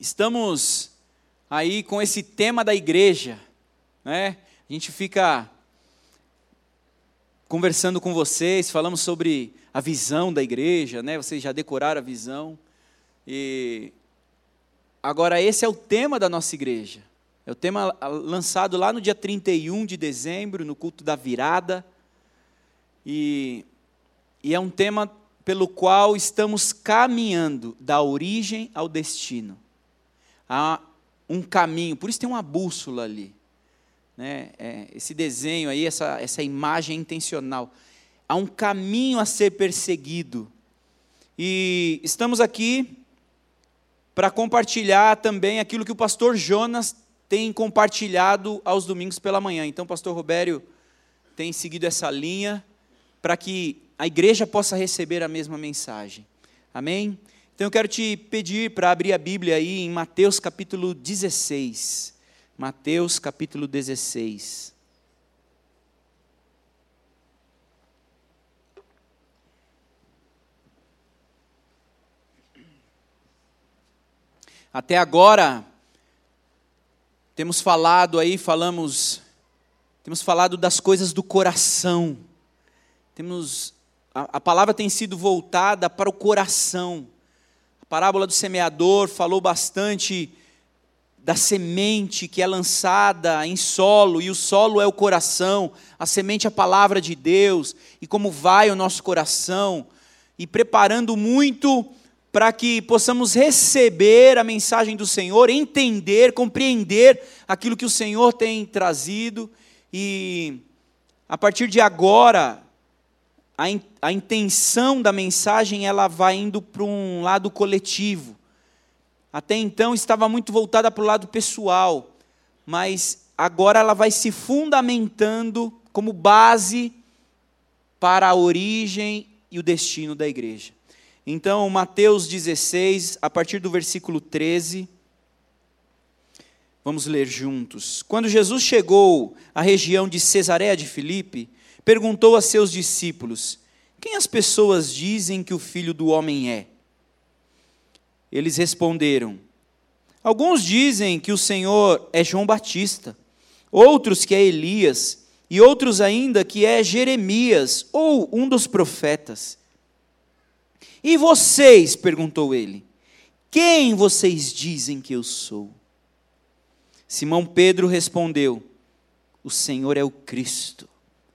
Estamos aí com esse tema da igreja, né? A gente fica conversando com vocês, falamos sobre a visão da igreja, né? Vocês já decoraram a visão. E agora esse é o tema da nossa igreja. É o tema lançado lá no dia 31 de dezembro, no culto da virada. E, e é um tema pelo qual estamos caminhando da origem ao destino. Há um caminho, por isso tem uma bússola ali. Né? É, esse desenho aí, essa, essa imagem intencional. Há um caminho a ser perseguido. E estamos aqui para compartilhar também aquilo que o pastor Jonas tem compartilhado aos domingos pela manhã. Então, pastor Robério tem seguido essa linha para que a igreja possa receber a mesma mensagem. Amém? Então eu quero te pedir para abrir a Bíblia aí em Mateus capítulo 16. Mateus capítulo 16. Até agora, temos falado aí, falamos, temos falado das coisas do coração. Temos a, a palavra tem sido voltada para o coração. Parábola do semeador falou bastante da semente que é lançada em solo, e o solo é o coração, a semente é a palavra de Deus, e como vai o nosso coração, e preparando muito para que possamos receber a mensagem do Senhor, entender, compreender aquilo que o Senhor tem trazido, e a partir de agora, a, in, a intenção da mensagem ela vai indo para um lado coletivo. Até então estava muito voltada para o lado pessoal, mas agora ela vai se fundamentando como base para a origem e o destino da igreja. Então, Mateus 16, a partir do versículo 13, vamos ler juntos. Quando Jesus chegou à região de Cesareia de Filipe, perguntou a seus discípulos: Quem as pessoas dizem que o filho do homem é? Eles responderam: Alguns dizem que o Senhor é João Batista, outros que é Elias, e outros ainda que é Jeremias ou um dos profetas. E vocês? perguntou ele. Quem vocês dizem que eu sou? Simão Pedro respondeu: O Senhor é o Cristo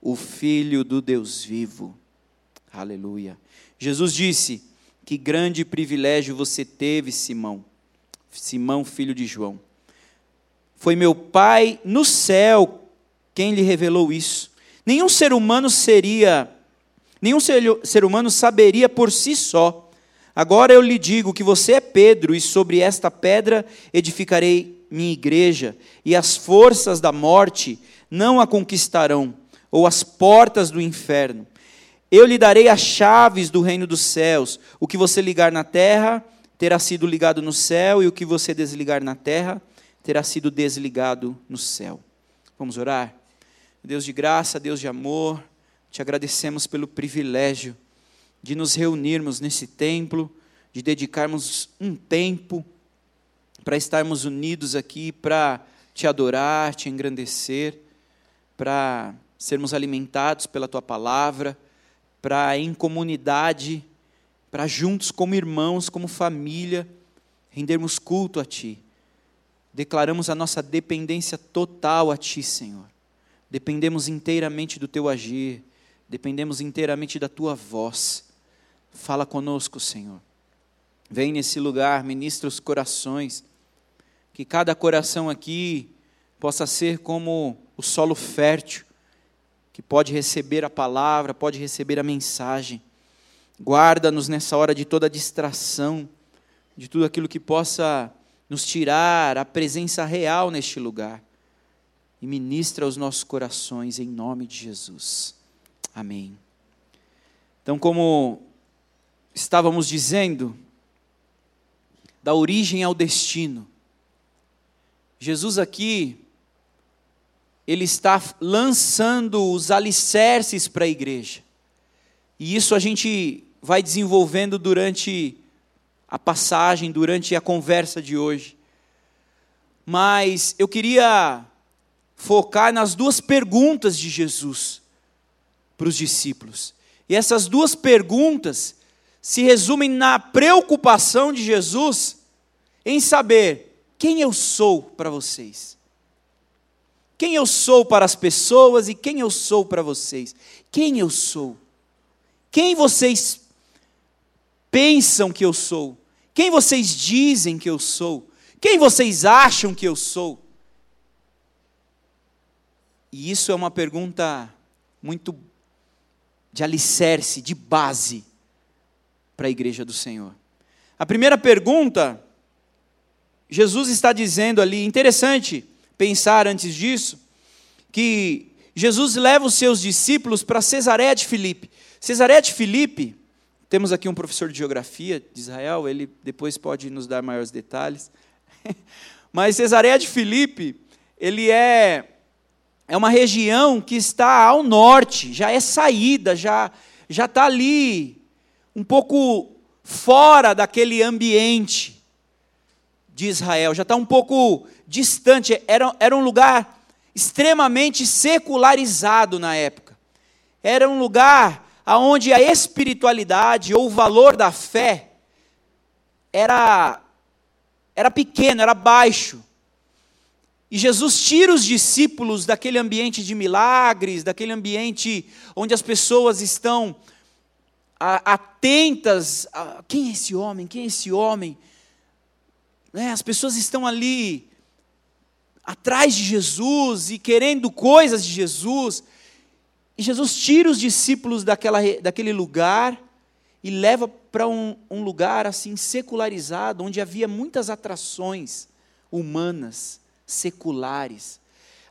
o Filho do Deus vivo. Aleluia. Jesus disse: Que grande privilégio você teve, Simão, Simão, filho de João. Foi meu Pai no céu quem lhe revelou isso. Nenhum ser humano seria, nenhum ser, humano saberia por si só. Agora eu lhe digo que você é Pedro, e sobre esta pedra edificarei minha igreja, e as forças da morte não a conquistarão ou as portas do inferno. Eu lhe darei as chaves do reino dos céus. O que você ligar na terra terá sido ligado no céu, e o que você desligar na terra terá sido desligado no céu. Vamos orar? Deus de graça, Deus de amor, te agradecemos pelo privilégio de nos reunirmos nesse templo, de dedicarmos um tempo para estarmos unidos aqui, para te adorar, te engrandecer, para sermos alimentados pela tua palavra, para em comunidade, para juntos como irmãos, como família, rendermos culto a ti. Declaramos a nossa dependência total a ti, Senhor. Dependemos inteiramente do teu agir, dependemos inteiramente da tua voz. Fala conosco, Senhor. Vem nesse lugar, ministra os corações, que cada coração aqui possa ser como o solo fértil, que pode receber a palavra, pode receber a mensagem. Guarda-nos nessa hora de toda distração, de tudo aquilo que possa nos tirar a presença real neste lugar. E ministra aos nossos corações em nome de Jesus. Amém. Então, como estávamos dizendo, da origem ao destino, Jesus aqui ele está lançando os alicerces para a igreja. E isso a gente vai desenvolvendo durante a passagem, durante a conversa de hoje. mas eu queria focar nas duas perguntas de Jesus para os discípulos. E essas duas perguntas se resumem na preocupação de Jesus em saber quem eu sou para vocês. Quem eu sou para as pessoas e quem eu sou para vocês. Quem eu sou? Quem vocês pensam que eu sou? Quem vocês dizem que eu sou? Quem vocês acham que eu sou? E isso é uma pergunta muito de alicerce, de base para a igreja do Senhor. A primeira pergunta, Jesus está dizendo ali, interessante pensar antes disso, que Jesus leva os seus discípulos para Cesareia de Filipe. Cesareia de Filipe, temos aqui um professor de geografia de Israel, ele depois pode nos dar maiores detalhes. Mas Cesareia de Filipe, ele é é uma região que está ao norte, já é saída, já já está ali um pouco fora daquele ambiente de Israel, já está um pouco distante. Era, era um lugar extremamente secularizado na época. Era um lugar onde a espiritualidade ou o valor da fé era, era pequeno, era baixo. E Jesus tira os discípulos daquele ambiente de milagres, daquele ambiente onde as pessoas estão atentas a quem é esse homem, quem é esse homem. Né? As pessoas estão ali atrás de Jesus e querendo coisas de Jesus. E Jesus tira os discípulos daquela, daquele lugar e leva para um, um lugar assim secularizado, onde havia muitas atrações humanas seculares.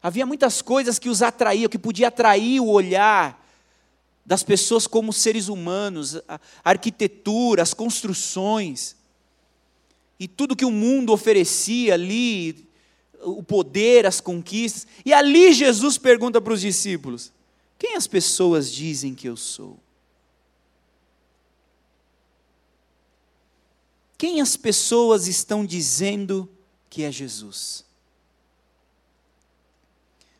Havia muitas coisas que os atraíam, que podia atrair o olhar das pessoas como seres humanos, a arquitetura, as construções, e tudo que o mundo oferecia ali, o poder, as conquistas. E ali Jesus pergunta para os discípulos: Quem as pessoas dizem que eu sou? Quem as pessoas estão dizendo que é Jesus?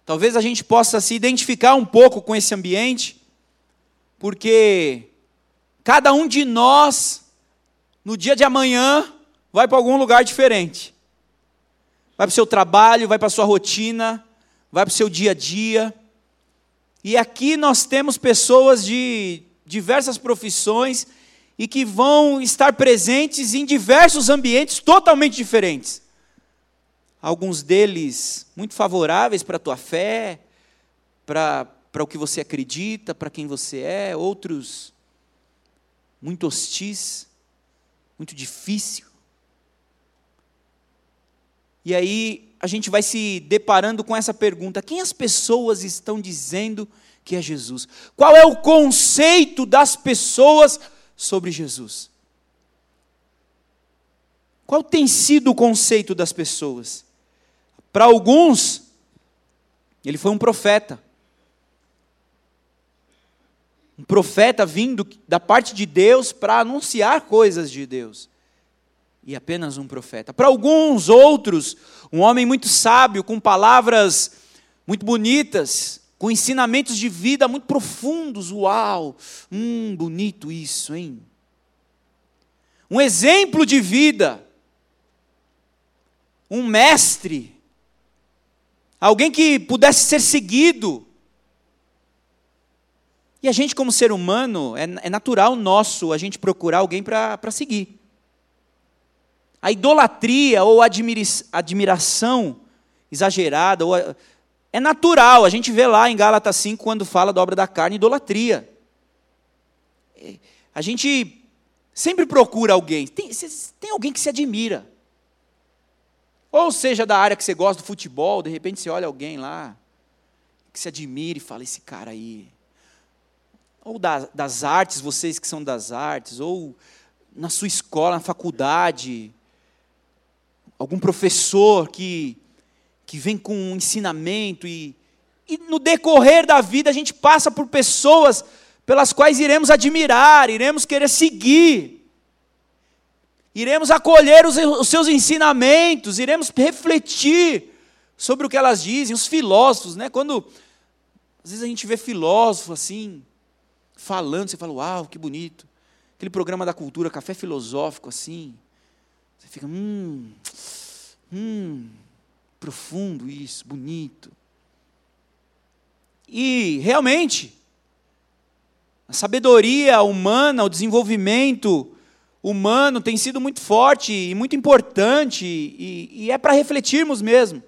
Talvez a gente possa se identificar um pouco com esse ambiente, porque cada um de nós, no dia de amanhã, vai para algum lugar diferente. Vai para o seu trabalho, vai para a sua rotina, vai para o seu dia a dia. E aqui nós temos pessoas de diversas profissões e que vão estar presentes em diversos ambientes totalmente diferentes alguns deles muito favoráveis para a tua fé, para, para o que você acredita, para quem você é, outros muito hostis, muito difícil. E aí a gente vai se deparando com essa pergunta: quem as pessoas estão dizendo que é Jesus? Qual é o conceito das pessoas sobre Jesus? Qual tem sido o conceito das pessoas? Para alguns, ele foi um profeta. Um profeta vindo da parte de Deus para anunciar coisas de Deus. E apenas um profeta. Para alguns outros, um homem muito sábio, com palavras muito bonitas, com ensinamentos de vida muito profundos. Uau! Hum, bonito isso, hein? Um exemplo de vida. Um mestre alguém que pudesse ser seguido. E a gente, como ser humano, é, é natural nosso a gente procurar alguém para seguir. A idolatria ou admiração exagerada, ou é natural, a gente vê lá em Gálatas 5, quando fala da obra da carne, idolatria. É, a gente sempre procura alguém. Tem, tem alguém que se admira. Ou seja, da área que você gosta do futebol, de repente você olha alguém lá, que se admira e fala, esse cara aí. Ou das, das artes, vocês que são das artes, ou na sua escola, na faculdade, algum professor que, que vem com um ensinamento e, e no decorrer da vida a gente passa por pessoas pelas quais iremos admirar, iremos querer seguir. iremos acolher os, os seus ensinamentos, iremos refletir sobre o que elas dizem, os filósofos, né? Quando às vezes a gente vê filósofo assim, falando, você fala, uau, que bonito. Aquele programa da cultura, café filosófico assim. Você fica, hum, hum, profundo isso, bonito. E realmente, a sabedoria humana, o desenvolvimento humano tem sido muito forte e muito importante, e, e é para refletirmos mesmo.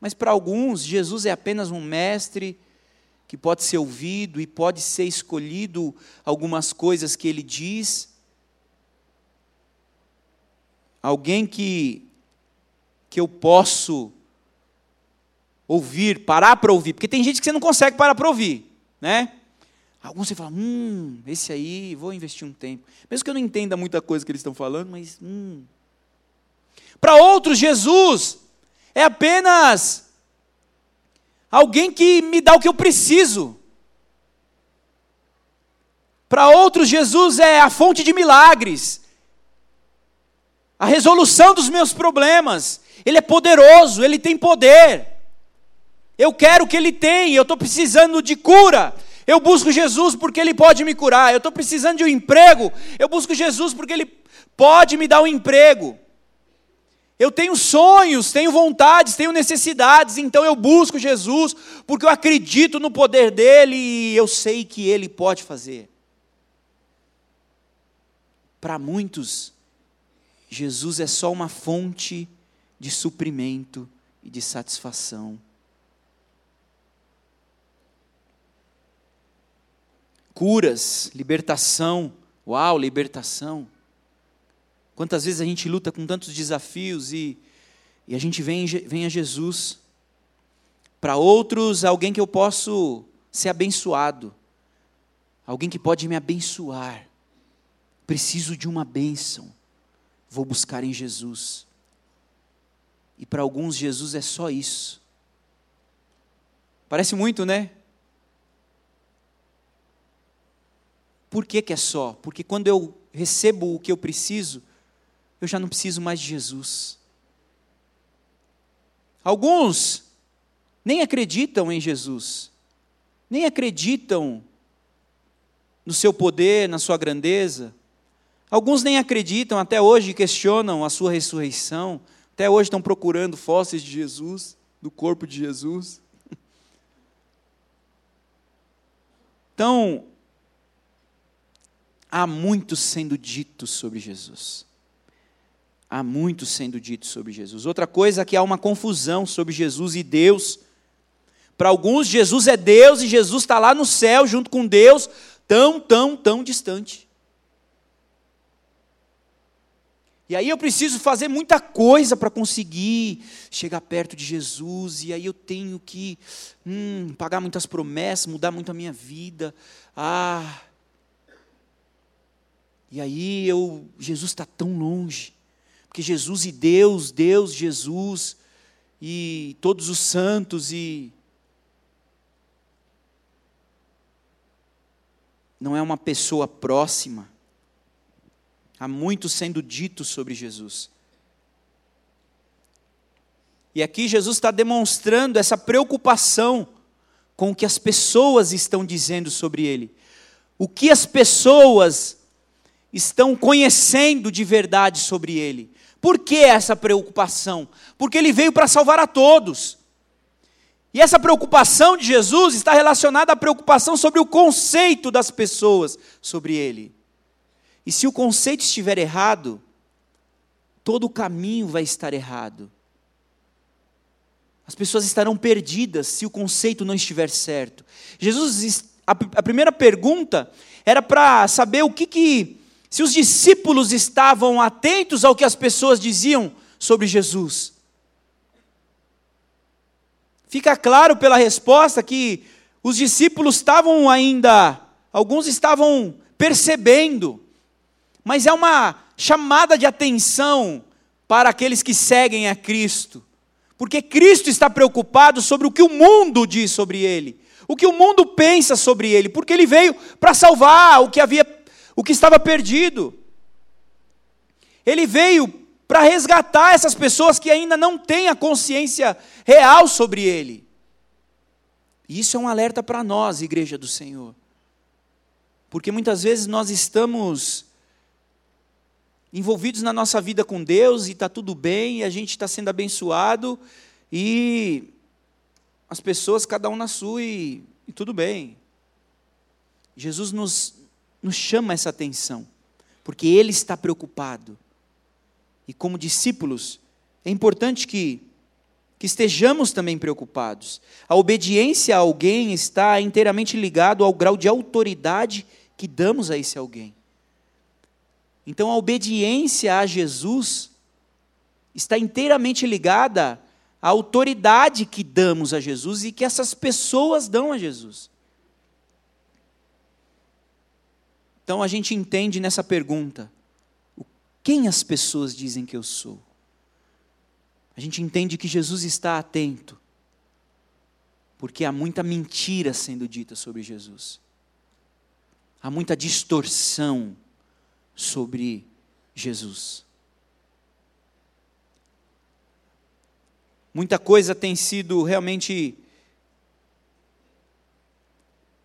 Mas para alguns, Jesus é apenas um mestre que pode ser ouvido e pode ser escolhido algumas coisas que ele diz. Alguém que, que eu posso ouvir, parar para ouvir, porque tem gente que você não consegue parar para ouvir, né? Alguns você fala, hum, esse aí, vou investir um tempo. Mesmo que eu não entenda muita coisa que eles estão falando, mas hum. Para outros, Jesus é apenas alguém que me dá o que eu preciso. Para outros, Jesus é a fonte de milagres, a resolução dos meus problemas. Ele é poderoso, ele tem poder. Eu quero o que ele tem, eu estou precisando de cura. Eu busco Jesus porque ele pode me curar. Eu estou precisando de um emprego, eu busco Jesus porque ele pode me dar um emprego. Eu tenho sonhos, tenho vontades, tenho necessidades, então eu busco Jesus, porque eu acredito no poder dele e eu sei que ele pode fazer. Para muitos, Jesus é só uma fonte de suprimento e de satisfação. Curas, libertação, uau, libertação. Quantas vezes a gente luta com tantos desafios e, e a gente vem, vem a Jesus. Para outros, alguém que eu posso ser abençoado. Alguém que pode me abençoar. Preciso de uma bênção. Vou buscar em Jesus. E para alguns, Jesus é só isso. Parece muito, né? Por que, que é só? Porque quando eu recebo o que eu preciso, eu já não preciso mais de Jesus. Alguns nem acreditam em Jesus, nem acreditam no seu poder, na sua grandeza. Alguns nem acreditam, até hoje questionam a sua ressurreição, até hoje estão procurando fósseis de Jesus, do corpo de Jesus. Então, há muito sendo dito sobre Jesus. Há muito sendo dito sobre Jesus. Outra coisa é que há uma confusão sobre Jesus e Deus. Para alguns, Jesus é Deus e Jesus está lá no céu junto com Deus, tão, tão, tão distante. E aí eu preciso fazer muita coisa para conseguir chegar perto de Jesus, e aí eu tenho que hum, pagar muitas promessas, mudar muito a minha vida. Ah. E aí eu, Jesus está tão longe. Porque Jesus e Deus, Deus, Jesus e todos os santos e não é uma pessoa próxima. Há muito sendo dito sobre Jesus. E aqui Jesus está demonstrando essa preocupação com o que as pessoas estão dizendo sobre ele. O que as pessoas estão conhecendo de verdade sobre ele. Por que essa preocupação? Porque ele veio para salvar a todos. E essa preocupação de Jesus está relacionada à preocupação sobre o conceito das pessoas sobre ele. E se o conceito estiver errado, todo o caminho vai estar errado. As pessoas estarão perdidas se o conceito não estiver certo. Jesus, a, primeira pergunta era para saber o que, que se os discípulos estavam atentos ao que as pessoas diziam sobre Jesus. Fica claro pela resposta que os discípulos estavam ainda, alguns estavam percebendo, mas é uma chamada de atenção para aqueles que seguem a Cristo, porque Cristo está preocupado sobre o que o mundo diz sobre ele, o que o mundo pensa sobre ele, porque ele veio para salvar o que havia o que estava perdido. Ele veio para resgatar essas pessoas que ainda não têm a consciência real sobre Ele. E isso é um alerta para nós, Igreja do Senhor. Porque muitas vezes nós estamos envolvidos na nossa vida com Deus e está tudo bem, e a gente está sendo abençoado, e as pessoas, cada um na sua, e, e tudo bem. Jesus nos, nos chama essa atenção, porque Ele está preocupado. E como discípulos, é importante que, que estejamos também preocupados. A obediência a alguém está inteiramente ligado ao grau de autoridade que damos a esse alguém. Então a obediência a Jesus está inteiramente ligada à autoridade que damos a Jesus e que essas pessoas dão a Jesus. Então a gente entende nessa pergunta: quem as pessoas dizem que eu sou? A gente entende que Jesus está atento, porque há muita mentira sendo dita sobre Jesus. Há muita distorção sobre Jesus. Muita coisa tem sido realmente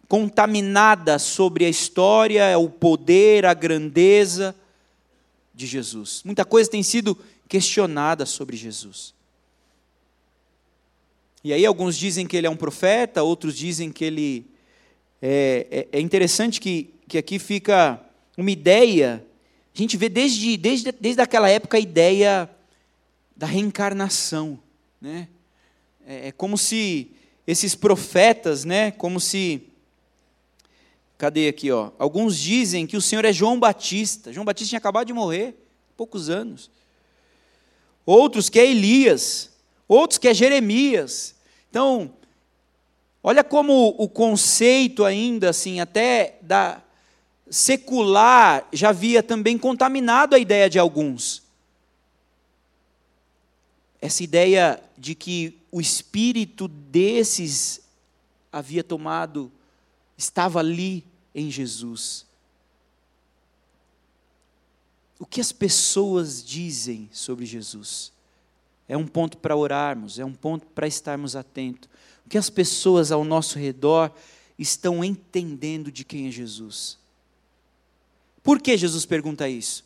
contaminada sobre a história, o poder, a grandeza de Jesus. Muita coisa tem sido questionada sobre Jesus. E aí alguns dizem que ele é um profeta, outros dizem que ele é, é, é interessante que, que aqui fica uma ideia. A gente vê desde, desde, desde aquela época a ideia da reencarnação. Né? É, é como se esses profetas, né, como se. Cadê aqui? Ó? Alguns dizem que o Senhor é João Batista. João Batista tinha acabado de morrer, poucos anos. Outros que é Elias. Outros que é Jeremias. Então, olha como o conceito ainda, assim, até da, secular já havia também contaminado a ideia de alguns. Essa ideia de que o espírito desses havia tomado, estava ali em Jesus. O que as pessoas dizem sobre Jesus? É um ponto para orarmos, é um ponto para estarmos atentos. O que as pessoas ao nosso redor estão entendendo de quem é Jesus? Por que Jesus pergunta isso?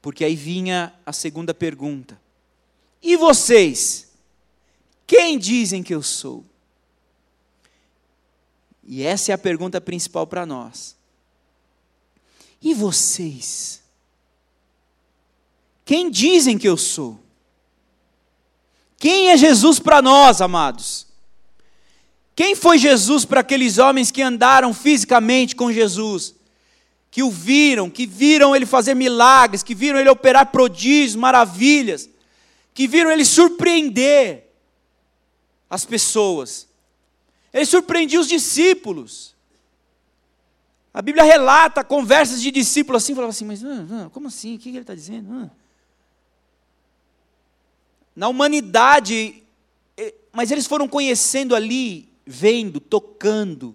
Porque aí vinha a segunda pergunta: E vocês? Quem dizem que eu sou? E essa é a pergunta principal para nós. E vocês? Quem dizem que eu sou? Quem é Jesus para nós, amados? Quem foi Jesus para aqueles homens que andaram fisicamente com Jesus? Que o viram, que viram ele fazer milagres, que viram ele operar prodígios, maravilhas, que viram ele surpreender as pessoas. Ele surpreendia os discípulos. A Bíblia relata conversas de discípulos assim, falava assim, mas como assim? O que ele está dizendo? Na humanidade, eh, mas eles foram conhecendo ali vendo, tocando.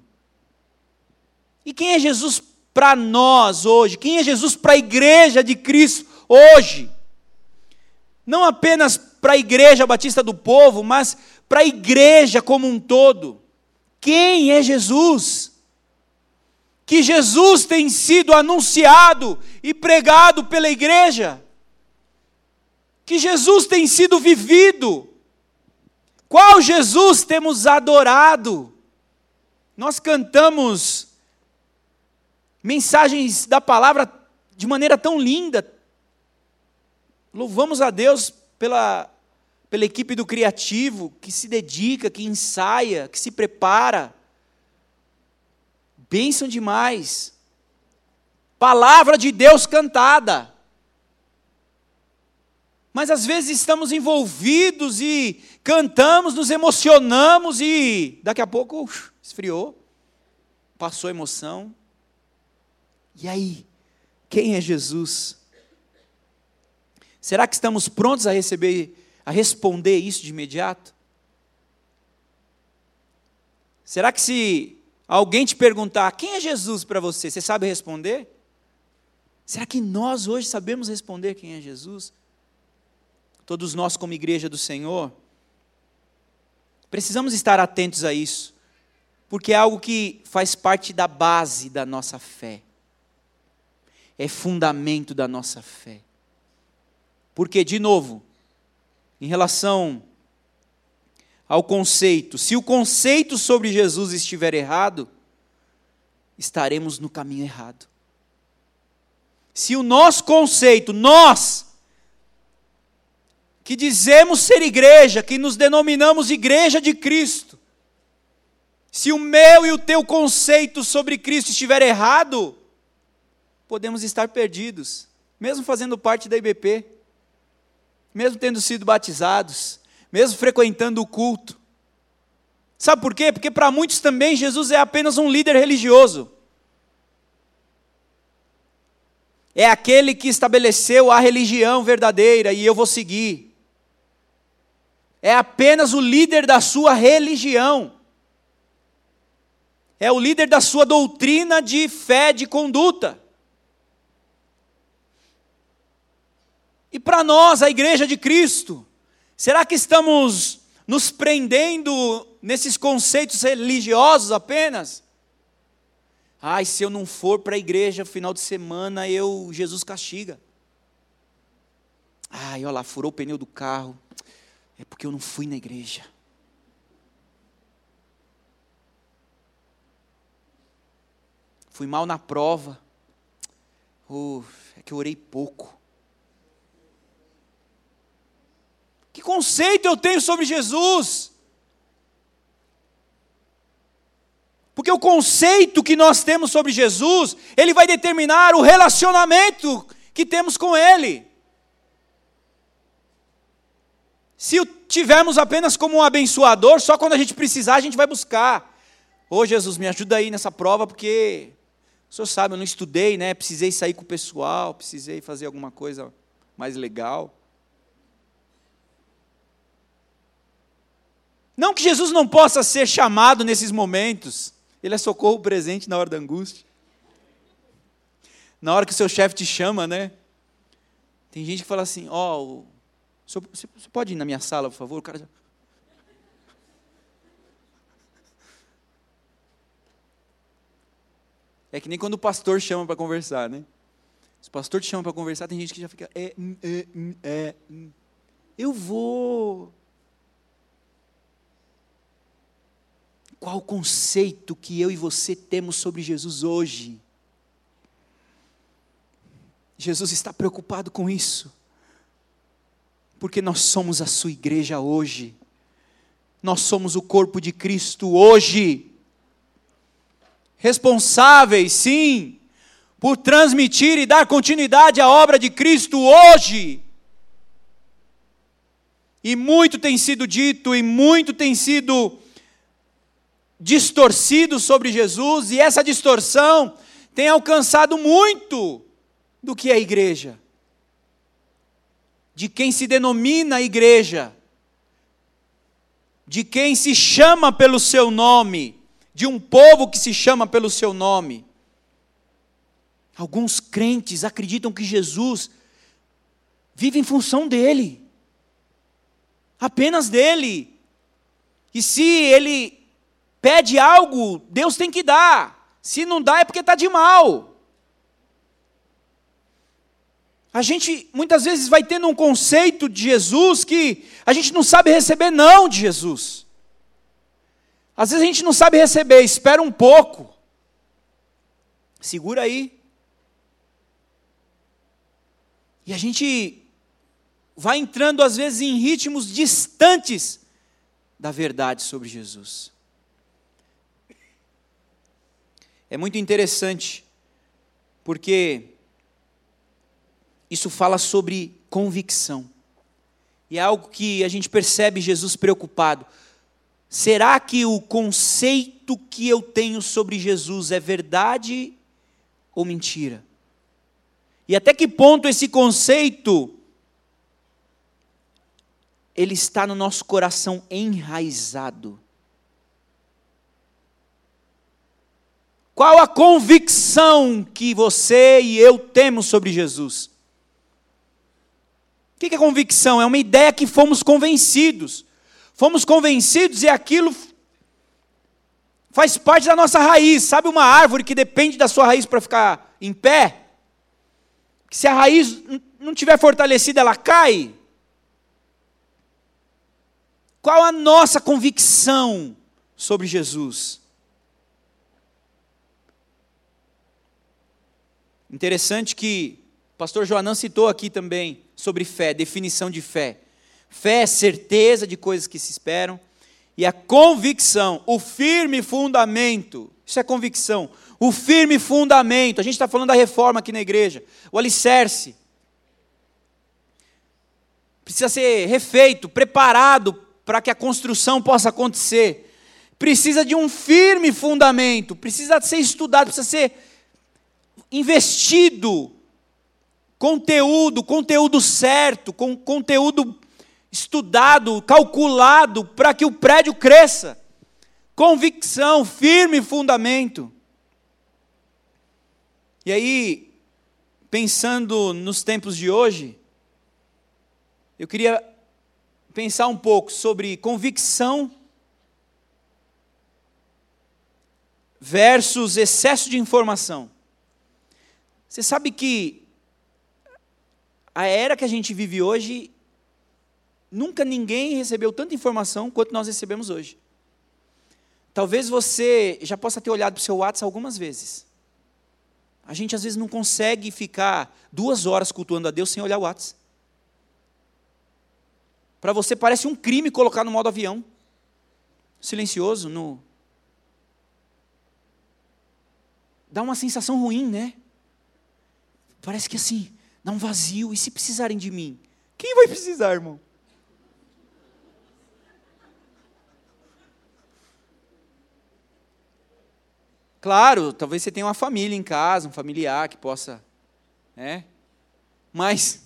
E quem é Jesus para nós hoje? Quem é Jesus para a igreja de Cristo hoje? Não apenas para a igreja batista do povo, mas para a igreja como um todo. Quem é Jesus? Que Jesus tem sido anunciado e pregado pela igreja. Que Jesus tem sido vivido qual Jesus temos adorado? Nós cantamos mensagens da palavra de maneira tão linda. Louvamos a Deus pela, pela equipe do criativo que se dedica, que ensaia, que se prepara. Bênção demais. Palavra de Deus cantada mas às vezes estamos envolvidos e cantamos, nos emocionamos e daqui a pouco uf, esfriou, passou a emoção. E aí, quem é Jesus? Será que estamos prontos a receber, a responder isso de imediato? Será que se alguém te perguntar quem é Jesus para você, você sabe responder? Será que nós hoje sabemos responder quem é Jesus? Todos nós, como igreja do Senhor, precisamos estar atentos a isso, porque é algo que faz parte da base da nossa fé, é fundamento da nossa fé. Porque, de novo, em relação ao conceito, se o conceito sobre Jesus estiver errado, estaremos no caminho errado. Se o nosso conceito, nós, que dizemos ser igreja, que nos denominamos igreja de Cristo, se o meu e o teu conceito sobre Cristo estiver errado, podemos estar perdidos, mesmo fazendo parte da IBP, mesmo tendo sido batizados, mesmo frequentando o culto. Sabe por quê? Porque para muitos também Jesus é apenas um líder religioso. É aquele que estabeleceu a religião verdadeira e eu vou seguir. É apenas o líder da sua religião. É o líder da sua doutrina de fé, de conduta. E para nós, a igreja de Cristo, será que estamos nos prendendo nesses conceitos religiosos apenas? Ai, se eu não for para a igreja final de semana, eu Jesus castiga. Ai, olha lá, furou o pneu do carro. É porque eu não fui na igreja. Fui mal na prova. Oh, é que eu orei pouco. Que conceito eu tenho sobre Jesus? Porque o conceito que nós temos sobre Jesus, ele vai determinar o relacionamento que temos com Ele. Se o tivermos apenas como um abençoador, só quando a gente precisar a gente vai buscar. Ô oh, Jesus, me ajuda aí nessa prova, porque o senhor sabe, eu não estudei, né? Precisei sair com o pessoal, precisei fazer alguma coisa mais legal. Não que Jesus não possa ser chamado nesses momentos, ele é socorro presente na hora da angústia. Na hora que o seu chefe te chama, né? Tem gente que fala assim: Ó, oh, você pode ir na minha sala, por favor? O cara. É que nem quando o pastor chama para conversar, né? Se o pastor te chama para conversar, tem gente que já fica, é, hum, é, hum, é, hum. eu vou. Qual o conceito que eu e você temos sobre Jesus hoje? Jesus está preocupado com isso, porque nós somos a sua igreja hoje, nós somos o corpo de Cristo hoje, responsáveis, sim, por transmitir e dar continuidade à obra de Cristo hoje. E muito tem sido dito, e muito tem sido distorcido sobre Jesus, e essa distorção tem alcançado muito do que é a igreja, de quem se denomina igreja, de quem se chama pelo seu nome, de um povo que se chama pelo seu nome. Alguns crentes acreditam que Jesus vive em função dele, apenas dele. E se ele pede algo, Deus tem que dar. Se não dá, é porque está de mal. A gente muitas vezes vai tendo um conceito de Jesus que a gente não sabe receber não de Jesus. Às vezes a gente não sabe receber, espera um pouco. Segura aí. E a gente vai entrando às vezes em ritmos distantes da verdade sobre Jesus. É muito interessante, porque isso fala sobre convicção. E é algo que a gente percebe Jesus preocupado. Será que o conceito que eu tenho sobre Jesus é verdade ou mentira? E até que ponto esse conceito ele está no nosso coração enraizado? Qual a convicção que você e eu temos sobre Jesus? Que é convicção? É uma ideia que fomos convencidos. Fomos convencidos e aquilo faz parte da nossa raiz. Sabe uma árvore que depende da sua raiz para ficar em pé? Que se a raiz não tiver fortalecida, ela cai. Qual a nossa convicção sobre Jesus? Interessante que pastor Joanã citou aqui também sobre fé, definição de fé. Fé é certeza de coisas que se esperam, e a convicção, o firme fundamento, isso é convicção, o firme fundamento, a gente está falando da reforma aqui na igreja, o alicerce, precisa ser refeito, preparado para que a construção possa acontecer. Precisa de um firme fundamento, precisa ser estudado, precisa ser investido conteúdo, conteúdo certo, com conteúdo estudado, calculado para que o prédio cresça. Convicção, firme fundamento. E aí, pensando nos tempos de hoje, eu queria pensar um pouco sobre convicção versus excesso de informação. Você sabe que a era que a gente vive hoje, nunca ninguém recebeu tanta informação quanto nós recebemos hoje. Talvez você já possa ter olhado para o seu WhatsApp algumas vezes. A gente às vezes não consegue ficar duas horas cultuando a Deus sem olhar o WhatsApp. Para você parece um crime colocar no modo avião. Silencioso, no. Dá uma sensação ruim, né? Parece que assim, dá um vazio. E se precisarem de mim? Quem vai precisar, irmão? Claro, talvez você tenha uma família em casa, um familiar que possa, né? Mas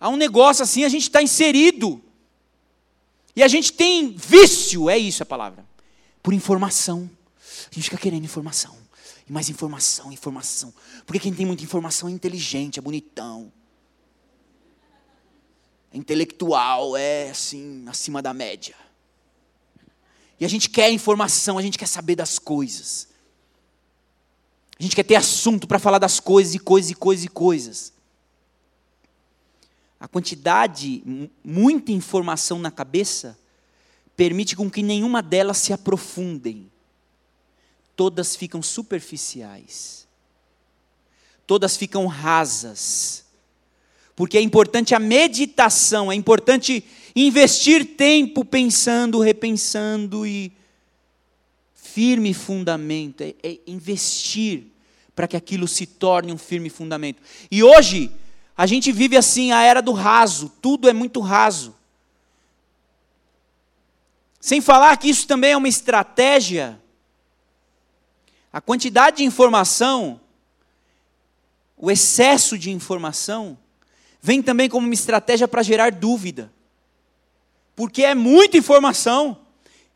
há um negócio assim, a gente está inserido. E a gente tem vício, é isso a palavra, por informação. A gente fica querendo informação. E mais informação, informação. Porque quem tem muita informação é inteligente, é bonitão. É intelectual, é assim, acima da média. E a gente quer informação, a gente quer saber das coisas. A gente quer ter assunto para falar das coisas e coisas e coisas e coisas. A quantidade, muita informação na cabeça, permite com que nenhuma delas se aprofundem todas ficam superficiais, todas ficam rasas, porque é importante a meditação, é importante investir tempo pensando, repensando e firme fundamento, é, é investir para que aquilo se torne um firme fundamento. E hoje, a gente vive assim a era do raso, tudo é muito raso. Sem falar que isso também é uma estratégia a quantidade de informação, o excesso de informação, vem também como uma estratégia para gerar dúvida. Porque é muita informação.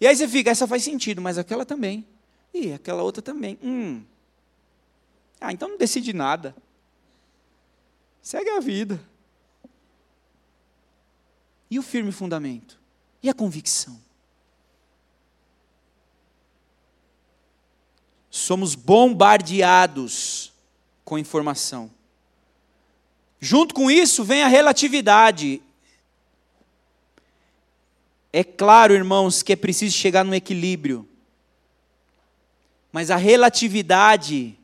E aí você fica, essa faz sentido, mas aquela também. E aquela outra também. Hum. Ah, então não decide nada. Segue a vida. E o firme fundamento? E a convicção? Somos bombardeados com informação. Junto com isso vem a relatividade. É claro, irmãos, que é preciso chegar no equilíbrio. Mas a relatividade,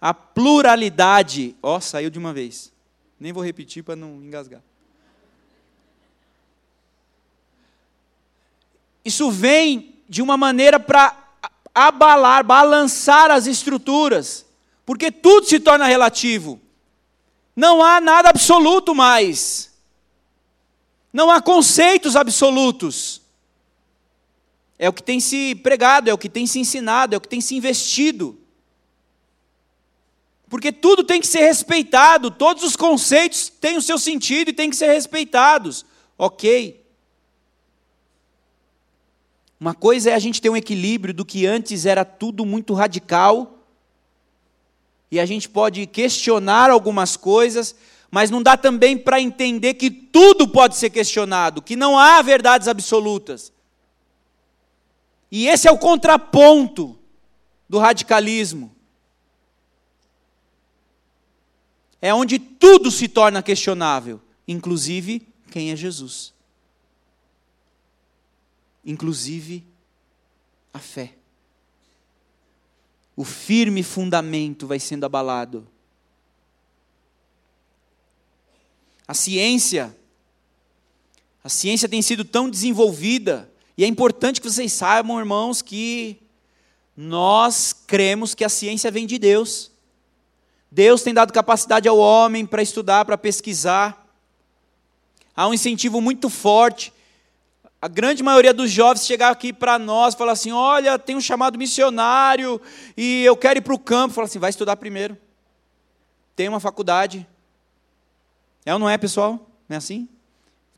a pluralidade, ó, saiu de uma vez. Nem vou repetir para não engasgar. Isso vem de uma maneira para abalar, balançar as estruturas, porque tudo se torna relativo. Não há nada absoluto mais. Não há conceitos absolutos. É o que tem se pregado, é o que tem se ensinado, é o que tem se investido. Porque tudo tem que ser respeitado, todos os conceitos têm o seu sentido e têm que ser respeitados. Ok. Uma coisa é a gente ter um equilíbrio do que antes era tudo muito radical, e a gente pode questionar algumas coisas, mas não dá também para entender que tudo pode ser questionado, que não há verdades absolutas. E esse é o contraponto do radicalismo. É onde tudo se torna questionável, inclusive quem é Jesus. Inclusive a fé. O firme fundamento vai sendo abalado. A ciência, a ciência tem sido tão desenvolvida, e é importante que vocês saibam, irmãos, que nós cremos que a ciência vem de Deus. Deus tem dado capacidade ao homem para estudar, para pesquisar. Há um incentivo muito forte. A grande maioria dos jovens chegar aqui para nós falar assim: olha, tem um chamado missionário e eu quero ir para o campo. Fala assim: vai estudar primeiro. Tem uma faculdade. É ou não é, pessoal? Não é assim?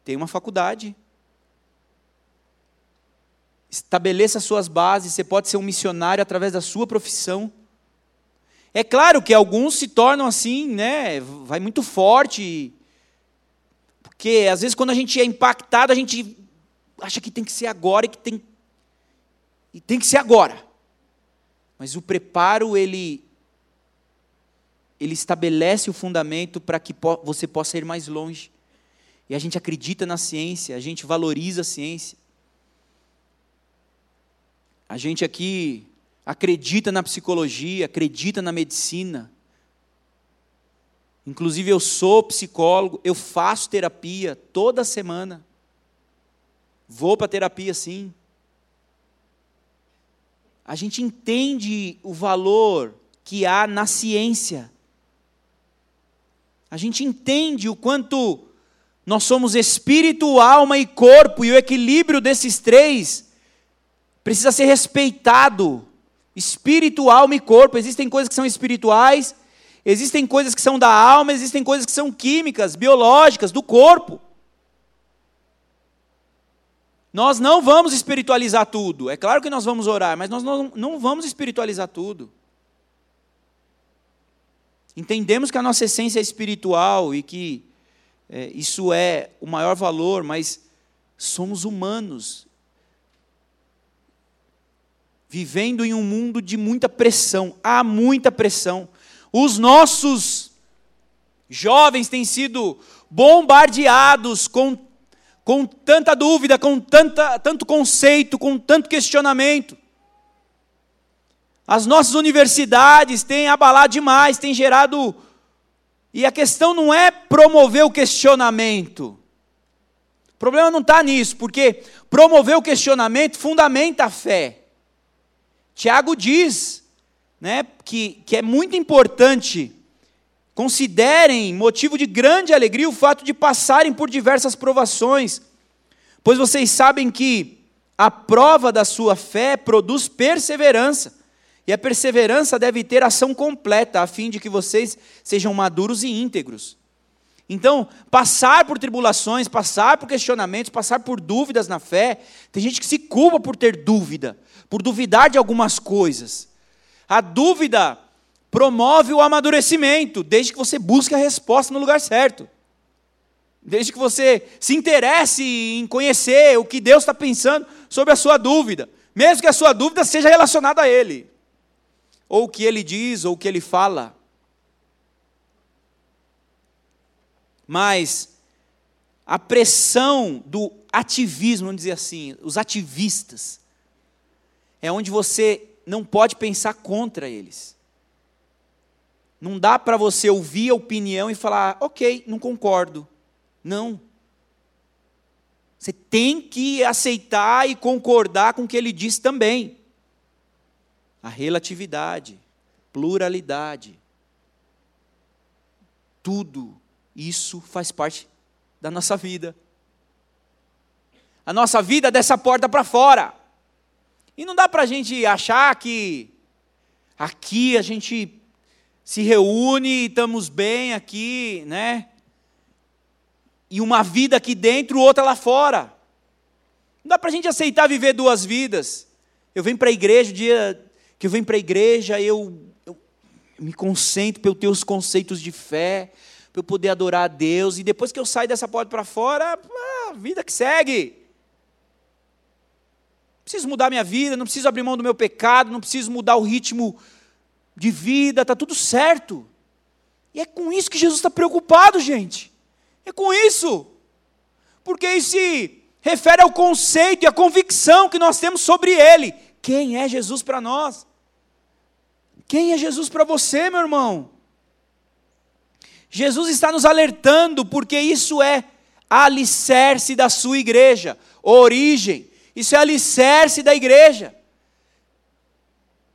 Tem uma faculdade. Estabeleça suas bases, você pode ser um missionário através da sua profissão. É claro que alguns se tornam assim, né? Vai muito forte. Porque às vezes quando a gente é impactado, a gente acha que tem que ser agora e que tem e tem que ser agora. Mas o preparo ele ele estabelece o fundamento para que você possa ir mais longe. E a gente acredita na ciência, a gente valoriza a ciência. A gente aqui acredita na psicologia, acredita na medicina. Inclusive, eu sou psicólogo, eu faço terapia toda semana. Vou para terapia sim. A gente entende o valor que há na ciência. A gente entende o quanto nós somos espírito, alma e corpo, e o equilíbrio desses três precisa ser respeitado. Espírito, alma e corpo. Existem coisas que são espirituais, existem coisas que são da alma, existem coisas que são químicas, biológicas, do corpo. Nós não vamos espiritualizar tudo. É claro que nós vamos orar, mas nós não, não vamos espiritualizar tudo. Entendemos que a nossa essência é espiritual e que é, isso é o maior valor, mas somos humanos vivendo em um mundo de muita pressão, há muita pressão. Os nossos jovens têm sido bombardeados com, com tanta dúvida, com tanta, tanto conceito, com tanto questionamento. As nossas universidades têm abalado demais, têm gerado. E a questão não é promover o questionamento. O problema não está nisso, porque promover o questionamento fundamenta a fé. Tiago diz né, que, que é muito importante, considerem motivo de grande alegria o fato de passarem por diversas provações, pois vocês sabem que a prova da sua fé produz perseverança, e a perseverança deve ter ação completa, a fim de que vocês sejam maduros e íntegros. Então, passar por tribulações, passar por questionamentos, passar por dúvidas na fé, tem gente que se culpa por ter dúvida, por duvidar de algumas coisas. A dúvida promove o amadurecimento, desde que você busque a resposta no lugar certo. Desde que você se interesse em conhecer o que Deus está pensando sobre a sua dúvida, mesmo que a sua dúvida seja relacionada a Ele, ou o que Ele diz, ou o que Ele fala. Mas a pressão do ativismo, vamos dizer assim, os ativistas, é onde você não pode pensar contra eles. Não dá para você ouvir a opinião e falar, ok, não concordo. Não. Você tem que aceitar e concordar com o que ele diz também. A relatividade, pluralidade, tudo isso faz parte da nossa vida. A nossa vida é dessa porta para fora. E não dá para a gente achar que aqui a gente se reúne e estamos bem aqui, né? E uma vida aqui dentro, outra lá fora. Não dá para a gente aceitar viver duas vidas. Eu venho para a igreja, o dia que eu venho para a igreja, eu, eu, me concentro para eu ter os conceitos de fé, para eu poder adorar a Deus, e depois que eu saio dessa porta para fora, a vida que segue. Preciso mudar minha vida, não preciso abrir mão do meu pecado, não preciso mudar o ritmo de vida, está tudo certo. E é com isso que Jesus está preocupado, gente. É com isso. Porque isso se refere ao conceito e à convicção que nós temos sobre Ele. Quem é Jesus para nós? Quem é Jesus para você, meu irmão? Jesus está nos alertando, porque isso é alicerce da sua igreja, origem, isso é alicerce da igreja.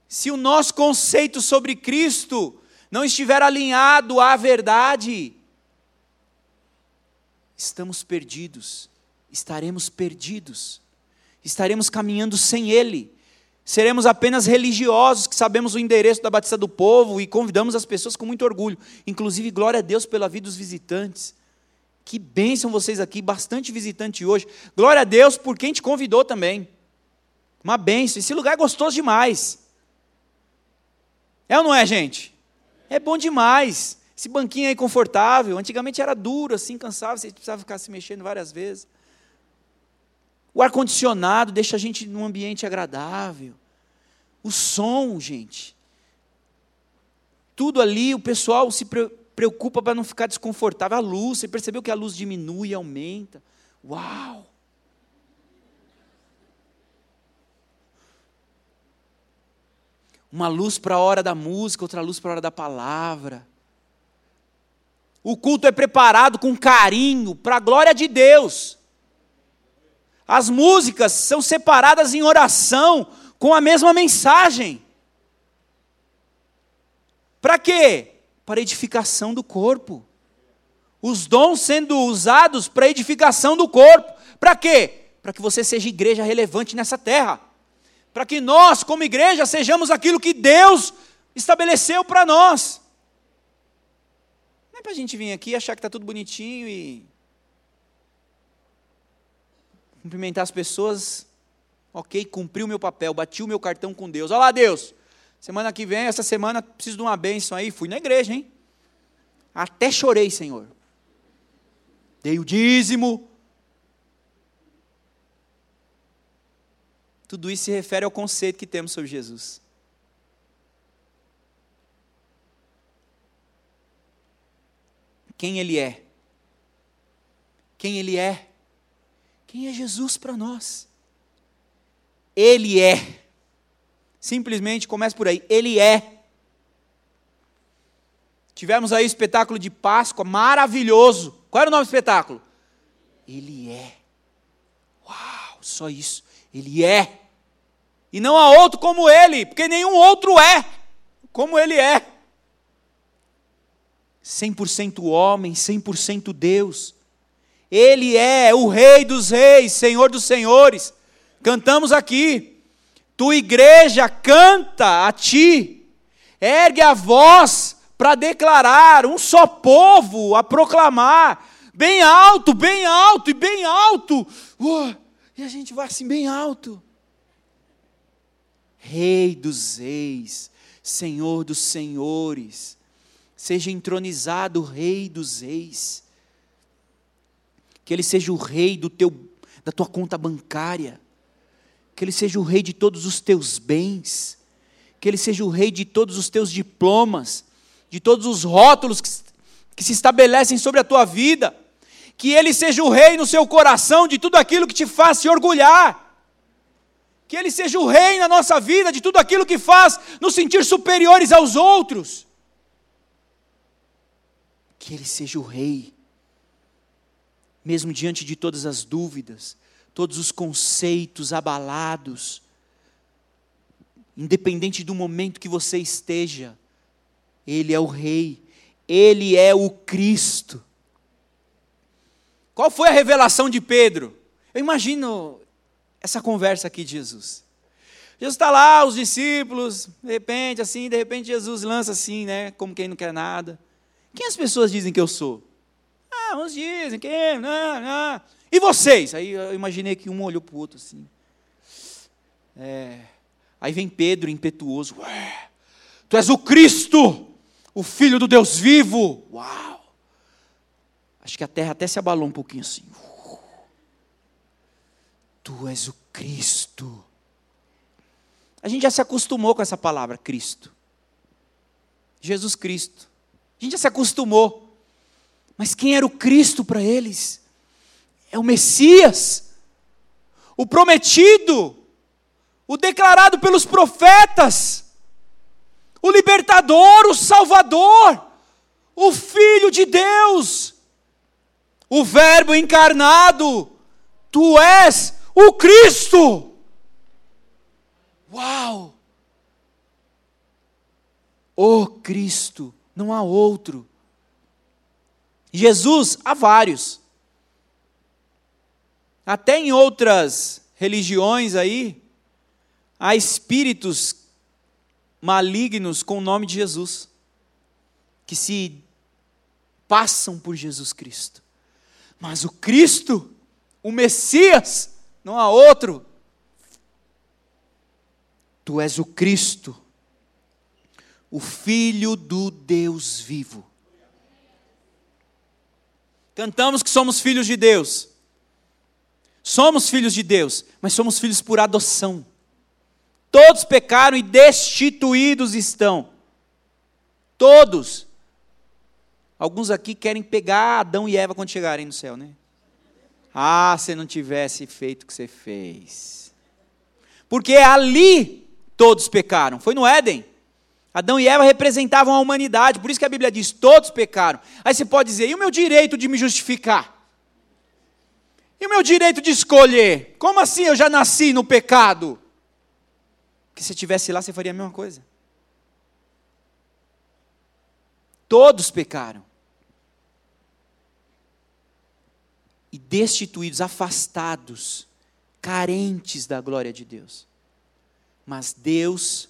Se o nosso conceito sobre Cristo não estiver alinhado à verdade, estamos perdidos, estaremos perdidos, estaremos caminhando sem Ele. Seremos apenas religiosos que sabemos o endereço da Batista do Povo e convidamos as pessoas com muito orgulho. Inclusive, glória a Deus pela vida dos visitantes. Que bênção vocês aqui, bastante visitante hoje. Glória a Deus por quem te convidou também. Uma bênção. Esse lugar é gostoso demais. É ou não é, gente? É bom demais. Esse banquinho aí confortável. Antigamente era duro, assim, cansava, você precisava ficar se mexendo várias vezes. O ar-condicionado deixa a gente num ambiente agradável. O som, gente. Tudo ali, o pessoal se preocupa para não ficar desconfortável. A luz, você percebeu que a luz diminui e aumenta. Uau! Uma luz para a hora da música, outra luz para a hora da palavra. O culto é preparado com carinho para a glória de Deus. As músicas são separadas em oração com a mesma mensagem. Para quê? Para edificação do corpo. Os dons sendo usados para edificação do corpo. Para quê? Para que você seja igreja relevante nessa terra. Para que nós, como igreja, sejamos aquilo que Deus estabeleceu para nós. Não é para a gente vir aqui achar que está tudo bonitinho e cumprimentar as pessoas, ok, cumpri o meu papel, bati o meu cartão com Deus. Olha lá, Deus, semana que vem, essa semana, preciso de uma bênção aí. Fui na igreja, hein? Até chorei, Senhor. Dei o dízimo. Tudo isso se refere ao conceito que temos sobre Jesus. Quem Ele é? Quem Ele é? Quem é Jesus para nós? Ele é. Simplesmente começa por aí. Ele é. Tivemos aí o espetáculo de Páscoa maravilhoso. Qual era o nome do espetáculo? Ele é. Uau, só isso. Ele é. E não há outro como ele, porque nenhum outro é como ele é. 100% homem, 100% Deus. Ele é o Rei dos Reis, Senhor dos Senhores. Cantamos aqui. Tua igreja canta a ti. Ergue a voz para declarar, um só povo a proclamar, bem alto, bem alto e bem alto. Uh, e a gente vai assim, bem alto. Rei dos reis, Senhor dos senhores, seja entronizado Rei dos reis. Que Ele seja o rei do teu, da tua conta bancária, que Ele seja o rei de todos os teus bens, que Ele seja o rei de todos os teus diplomas, de todos os rótulos que, que se estabelecem sobre a tua vida, que Ele seja o rei no seu coração de tudo aquilo que te faz se orgulhar, que Ele seja o rei na nossa vida de tudo aquilo que faz nos sentir superiores aos outros, que Ele seja o rei mesmo diante de todas as dúvidas, todos os conceitos abalados, independente do momento que você esteja, Ele é o Rei, Ele é o Cristo. Qual foi a revelação de Pedro? Eu imagino essa conversa aqui de Jesus. Jesus está lá, os discípulos, de repente, assim, de repente Jesus lança assim, né? Como quem não quer nada. Quem as pessoas dizem que eu sou? uns dizem que. Não, não. E vocês? Aí eu imaginei que um olhou para o outro assim. É. Aí vem Pedro impetuoso. Ué, tu és o Cristo, o Filho do Deus vivo. Uau! Acho que a terra até se abalou um pouquinho assim. Tu és o Cristo. A gente já se acostumou com essa palavra, Cristo. Jesus Cristo. A gente já se acostumou. Mas quem era o Cristo para eles? É o Messias, o prometido, o declarado pelos profetas, o libertador, o salvador, o Filho de Deus, o Verbo encarnado. Tu és o Cristo. Uau! O Cristo, não há outro. Jesus, há vários. Até em outras religiões aí, há espíritos malignos com o nome de Jesus, que se passam por Jesus Cristo. Mas o Cristo, o Messias, não há outro. Tu és o Cristo, o Filho do Deus vivo. Cantamos que somos filhos de Deus. Somos filhos de Deus, mas somos filhos por adoção. Todos pecaram e destituídos estão. Todos. Alguns aqui querem pegar Adão e Eva quando chegarem no céu, né? Ah, se não tivesse feito o que você fez. Porque ali todos pecaram. Foi no Éden. Adão e Eva representavam a humanidade, por isso que a Bíblia diz: todos pecaram. Aí você pode dizer: e o meu direito de me justificar? E o meu direito de escolher? Como assim eu já nasci no pecado? Que se estivesse lá, você faria a mesma coisa. Todos pecaram. E destituídos, afastados, carentes da glória de Deus. Mas Deus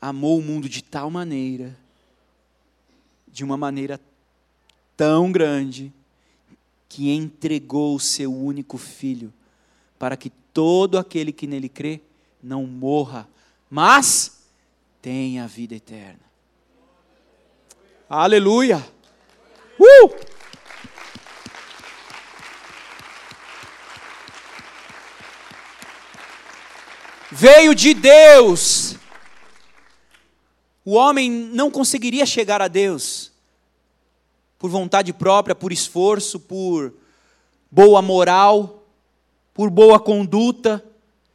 amou o mundo de tal maneira, de uma maneira tão grande, que entregou o seu único filho, para que todo aquele que nele crê não morra, mas tenha a vida eterna. Aleluia! Uh! Veio de Deus. O homem não conseguiria chegar a Deus por vontade própria, por esforço, por boa moral, por boa conduta.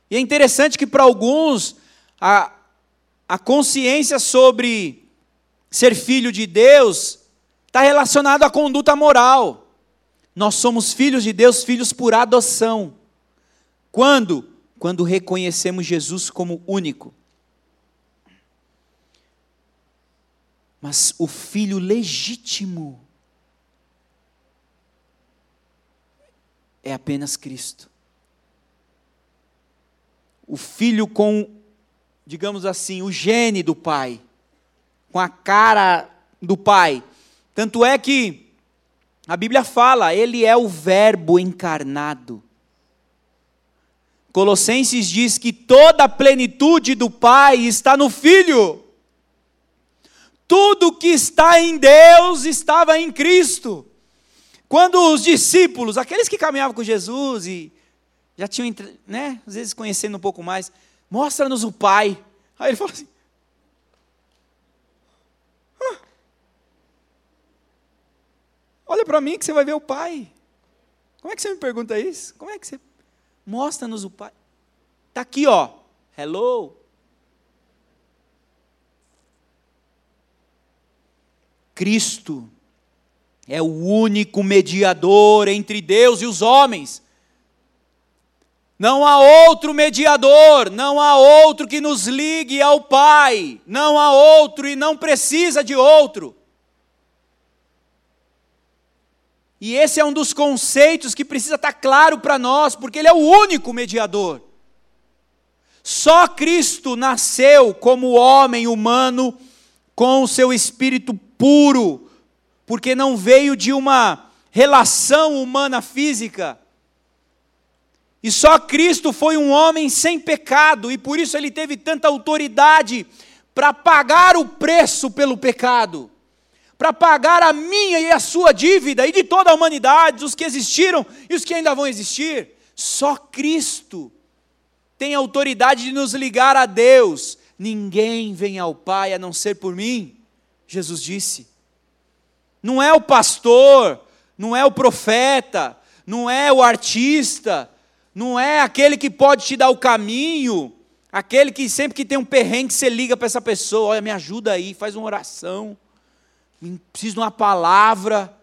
E é interessante que para alguns a, a consciência sobre ser filho de Deus está relacionado à conduta moral. Nós somos filhos de Deus, filhos por adoção. Quando? Quando reconhecemos Jesus como único. Mas o filho legítimo é apenas Cristo. O filho com, digamos assim, o gene do pai, com a cara do pai. Tanto é que a Bíblia fala, ele é o Verbo encarnado. Colossenses diz que toda a plenitude do Pai está no Filho. Tudo que está em Deus estava em Cristo. Quando os discípulos, aqueles que caminhavam com Jesus e já tinham, né, às vezes conhecendo um pouco mais, mostra-nos o Pai. Aí ele falou assim: ah, Olha para mim que você vai ver o Pai. Como é que você me pergunta isso? Como é que você. Mostra-nos o Pai. Está aqui, ó. Hello. Cristo é o único mediador entre Deus e os homens. Não há outro mediador, não há outro que nos ligue ao Pai, não há outro e não precisa de outro. E esse é um dos conceitos que precisa estar claro para nós, porque Ele é o único mediador. Só Cristo nasceu como homem humano com o seu espírito puro, porque não veio de uma relação humana física. E só Cristo foi um homem sem pecado, e por isso ele teve tanta autoridade para pagar o preço pelo pecado, para pagar a minha e a sua dívida, e de toda a humanidade, os que existiram e os que ainda vão existir. Só Cristo tem autoridade de nos ligar a Deus. Ninguém vem ao Pai a não ser por mim, Jesus disse. Não é o pastor, não é o profeta, não é o artista, não é aquele que pode te dar o caminho, aquele que sempre que tem um perrengue você liga para essa pessoa, olha, me ajuda aí, faz uma oração, preciso de uma palavra.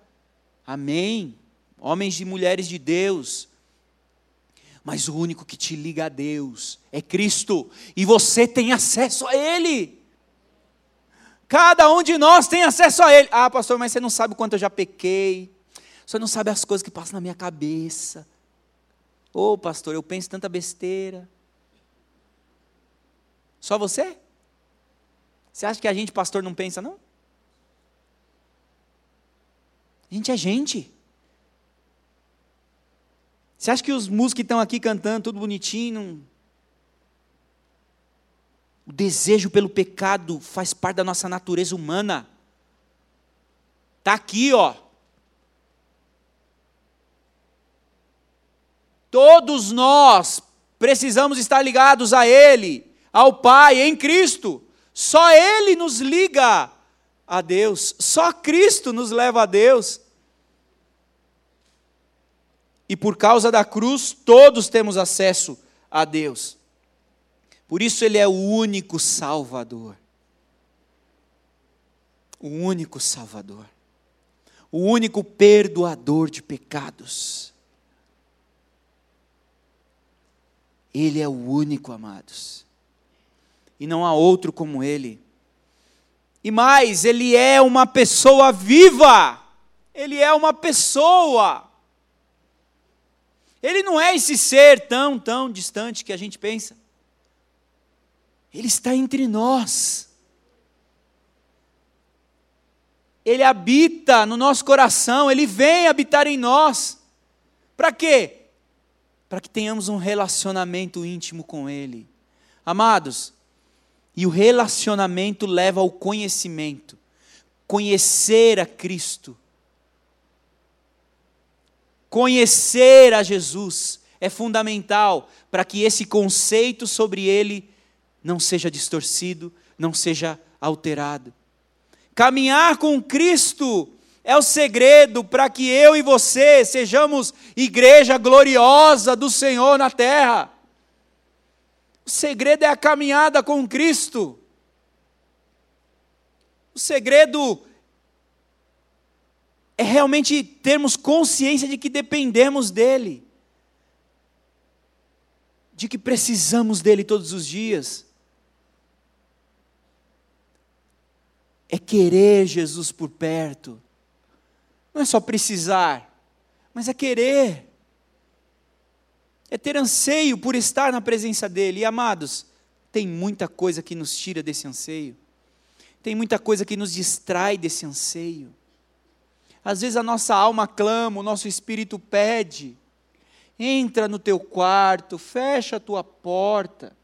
Amém. Homens e mulheres de Deus, mas o único que te liga a Deus é Cristo, e você tem acesso a Ele. Cada um de nós tem acesso a Ele. Ah, pastor, mas você não sabe quanto eu já pequei, você não sabe as coisas que passam na minha cabeça. Ô, oh, pastor, eu penso tanta besteira. Só você? Você acha que a gente, pastor, não pensa, não? A gente é gente. Você acha que os músicos que estão aqui cantando, tudo bonitinho, não... o desejo pelo pecado faz parte da nossa natureza humana. Está aqui, ó. Todos nós precisamos estar ligados a Ele, ao Pai, em Cristo. Só Ele nos liga a Deus, só Cristo nos leva a Deus. E por causa da cruz, todos temos acesso a Deus. Por isso, Ele é o único Salvador. O único Salvador. O único perdoador de pecados. Ele é o único, amados. E não há outro como Ele. E mais, Ele é uma pessoa viva. Ele é uma pessoa. Ele não é esse ser tão, tão distante que a gente pensa. Ele está entre nós. Ele habita no nosso coração, ele vem habitar em nós. Para quê? Para que tenhamos um relacionamento íntimo com ele. Amados, e o relacionamento leva ao conhecimento. Conhecer a Cristo Conhecer a Jesus é fundamental para que esse conceito sobre ele não seja distorcido, não seja alterado. Caminhar com Cristo é o segredo para que eu e você sejamos igreja gloriosa do Senhor na terra. O segredo é a caminhada com Cristo. O segredo é realmente termos consciência de que dependemos dEle, de que precisamos dEle todos os dias. É querer Jesus por perto, não é só precisar, mas é querer, é ter anseio por estar na presença dEle. E amados, tem muita coisa que nos tira desse anseio, tem muita coisa que nos distrai desse anseio. Às vezes a nossa alma clama, o nosso espírito pede. Entra no teu quarto, fecha a tua porta.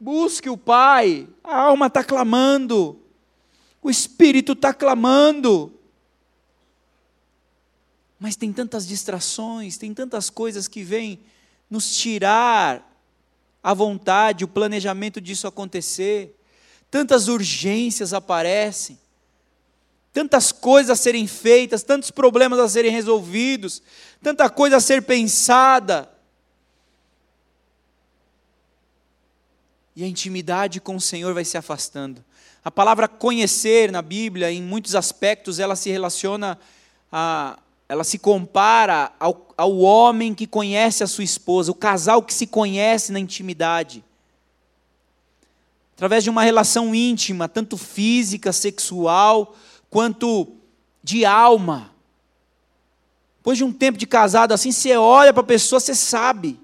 Busque o Pai. A alma está clamando. O espírito está clamando. Mas tem tantas distrações, tem tantas coisas que vêm nos tirar a vontade, o planejamento disso acontecer. Tantas urgências aparecem tantas coisas a serem feitas, tantos problemas a serem resolvidos, tanta coisa a ser pensada. E a intimidade com o Senhor vai se afastando. A palavra conhecer na Bíblia, em muitos aspectos, ela se relaciona a, ela se compara ao, ao homem que conhece a sua esposa, o casal que se conhece na intimidade. Através de uma relação íntima, tanto física, sexual, quanto de alma. Depois de um tempo de casado assim, você olha para a pessoa, você sabe.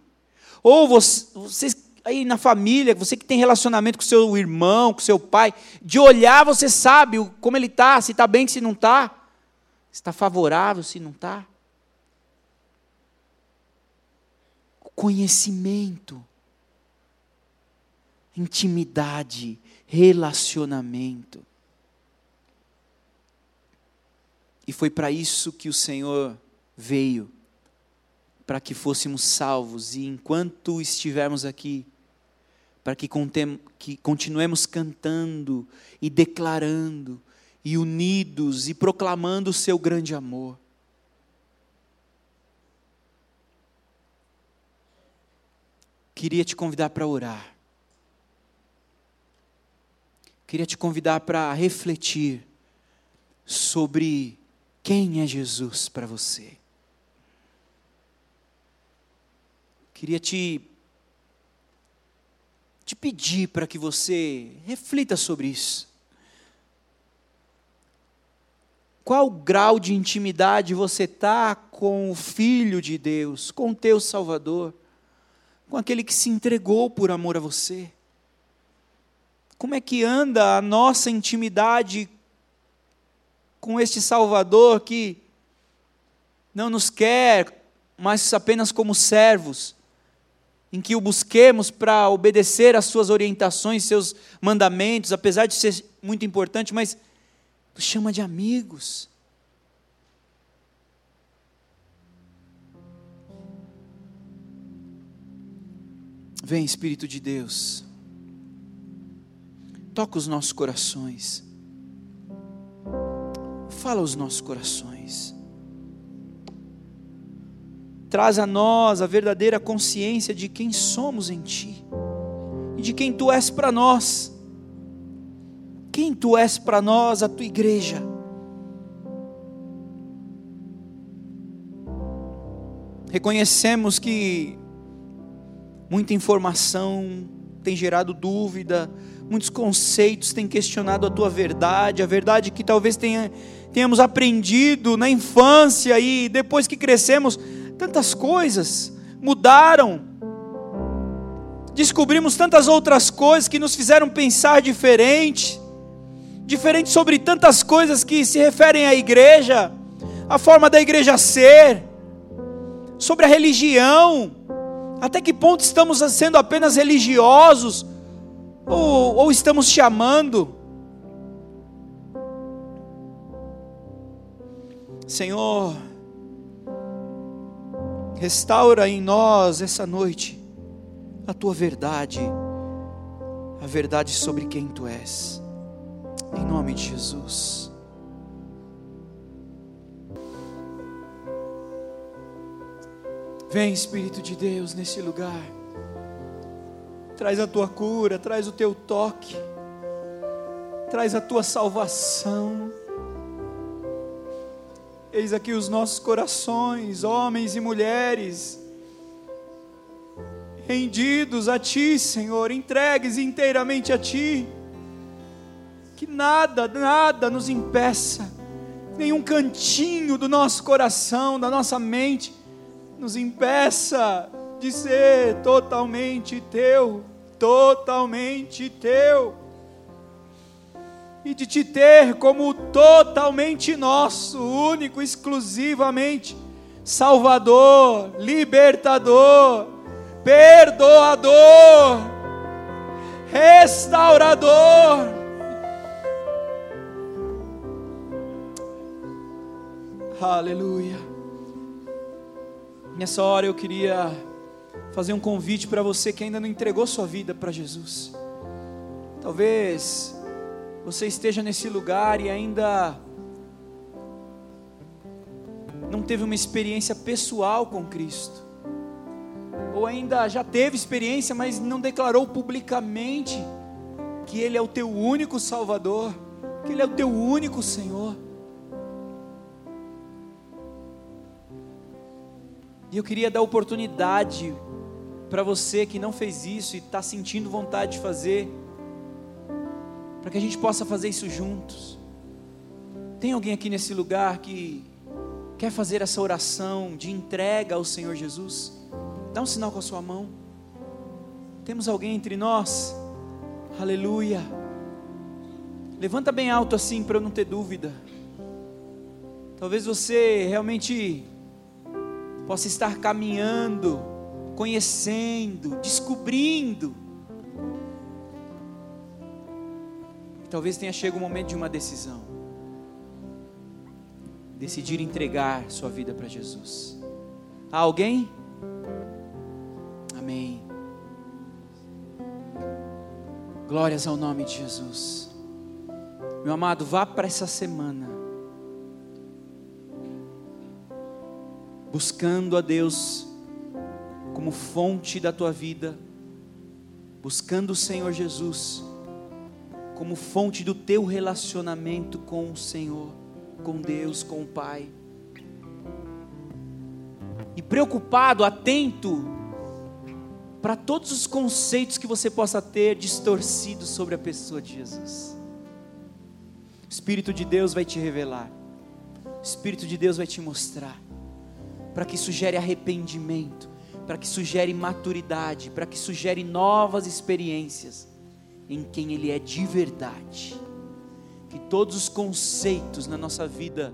Ou você, você, aí na família, você que tem relacionamento com seu irmão, com seu pai, de olhar você sabe como ele está, se está bem, se não está. Está favorável, se não está? Conhecimento, intimidade, relacionamento. E foi para isso que o Senhor veio, para que fôssemos salvos, e enquanto estivermos aqui, para que, que continuemos cantando e declarando, e unidos e proclamando o seu grande amor. Queria te convidar para orar. Queria te convidar para refletir sobre quem é Jesus para você. Queria te, te pedir para que você reflita sobre isso. Qual grau de intimidade você está com o Filho de Deus, com o teu Salvador, com aquele que se entregou por amor a você? Como é que anda a nossa intimidade com este Salvador que não nos quer, mas apenas como servos, em que o busquemos para obedecer às suas orientações, seus mandamentos, apesar de ser muito importante, mas nos chama de amigos. Vem, Espírito de Deus, toca os nossos corações fala aos nossos corações. Traz a nós a verdadeira consciência de quem somos em Ti e de quem Tu és para nós. Quem Tu és para nós, a Tua igreja. Reconhecemos que muita informação tem gerado dúvida, muitos conceitos têm questionado a tua verdade, a verdade que talvez tenha tenhamos aprendido na infância e depois que crescemos, tantas coisas mudaram. Descobrimos tantas outras coisas que nos fizeram pensar diferente, diferente sobre tantas coisas que se referem à igreja, a forma da igreja ser, sobre a religião, até que ponto estamos sendo apenas religiosos, ou, ou estamos chamando Senhor, restaura em nós essa noite a tua verdade, a verdade sobre quem tu és, em nome de Jesus. Vem, Espírito de Deus, nesse lugar, traz a tua cura, traz o teu toque, traz a tua salvação. Eis aqui os nossos corações, homens e mulheres, rendidos a Ti, Senhor, entregues inteiramente a Ti. Que nada, nada nos impeça, nenhum cantinho do nosso coração, da nossa mente, nos impeça de ser totalmente Teu, totalmente Teu e de te ter como totalmente nosso, único, exclusivamente Salvador, libertador, perdoador, restaurador. Aleluia. Nessa hora eu queria fazer um convite para você que ainda não entregou sua vida para Jesus. Talvez você esteja nesse lugar e ainda não teve uma experiência pessoal com Cristo, ou ainda já teve experiência, mas não declarou publicamente que Ele é o teu único Salvador, que Ele é o teu único Senhor. E eu queria dar oportunidade para você que não fez isso e está sentindo vontade de fazer para que a gente possa fazer isso juntos. Tem alguém aqui nesse lugar que quer fazer essa oração de entrega ao Senhor Jesus? Dá um sinal com a sua mão. Temos alguém entre nós? Aleluia. Levanta bem alto assim para eu não ter dúvida. Talvez você realmente possa estar caminhando, conhecendo, descobrindo. E talvez tenha chegado o momento de uma decisão. Decidir entregar sua vida para Jesus. Há alguém? Amém. Glórias ao nome de Jesus. Meu amado, vá para essa semana buscando a Deus como fonte da tua vida, buscando o Senhor Jesus como fonte do teu relacionamento com o Senhor, com Deus, com o Pai. E preocupado, atento para todos os conceitos que você possa ter distorcidos sobre a pessoa de Jesus. O Espírito de Deus vai te revelar, o Espírito de Deus vai te mostrar, para que isso gere arrependimento, para que isso gere maturidade, para que isso gere novas experiências em quem Ele é de verdade. Que todos os conceitos na nossa vida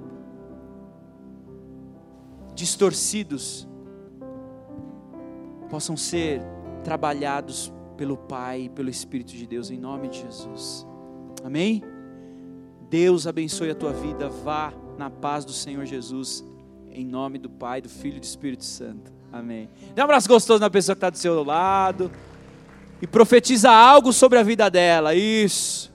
distorcidos possam ser trabalhados pelo Pai e pelo Espírito de Deus, em nome de Jesus. Amém? Deus abençoe a tua vida, vá na paz do Senhor Jesus, em nome do Pai, do Filho e do Espírito Santo. Amém. Dá um abraço gostoso na pessoa que está do seu lado e profetiza algo sobre a vida dela. Isso.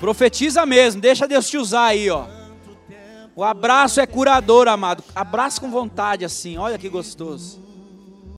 Profetiza mesmo, deixa Deus te usar aí, ó. O abraço é curador, amado. Abraço com vontade assim, olha que gostoso.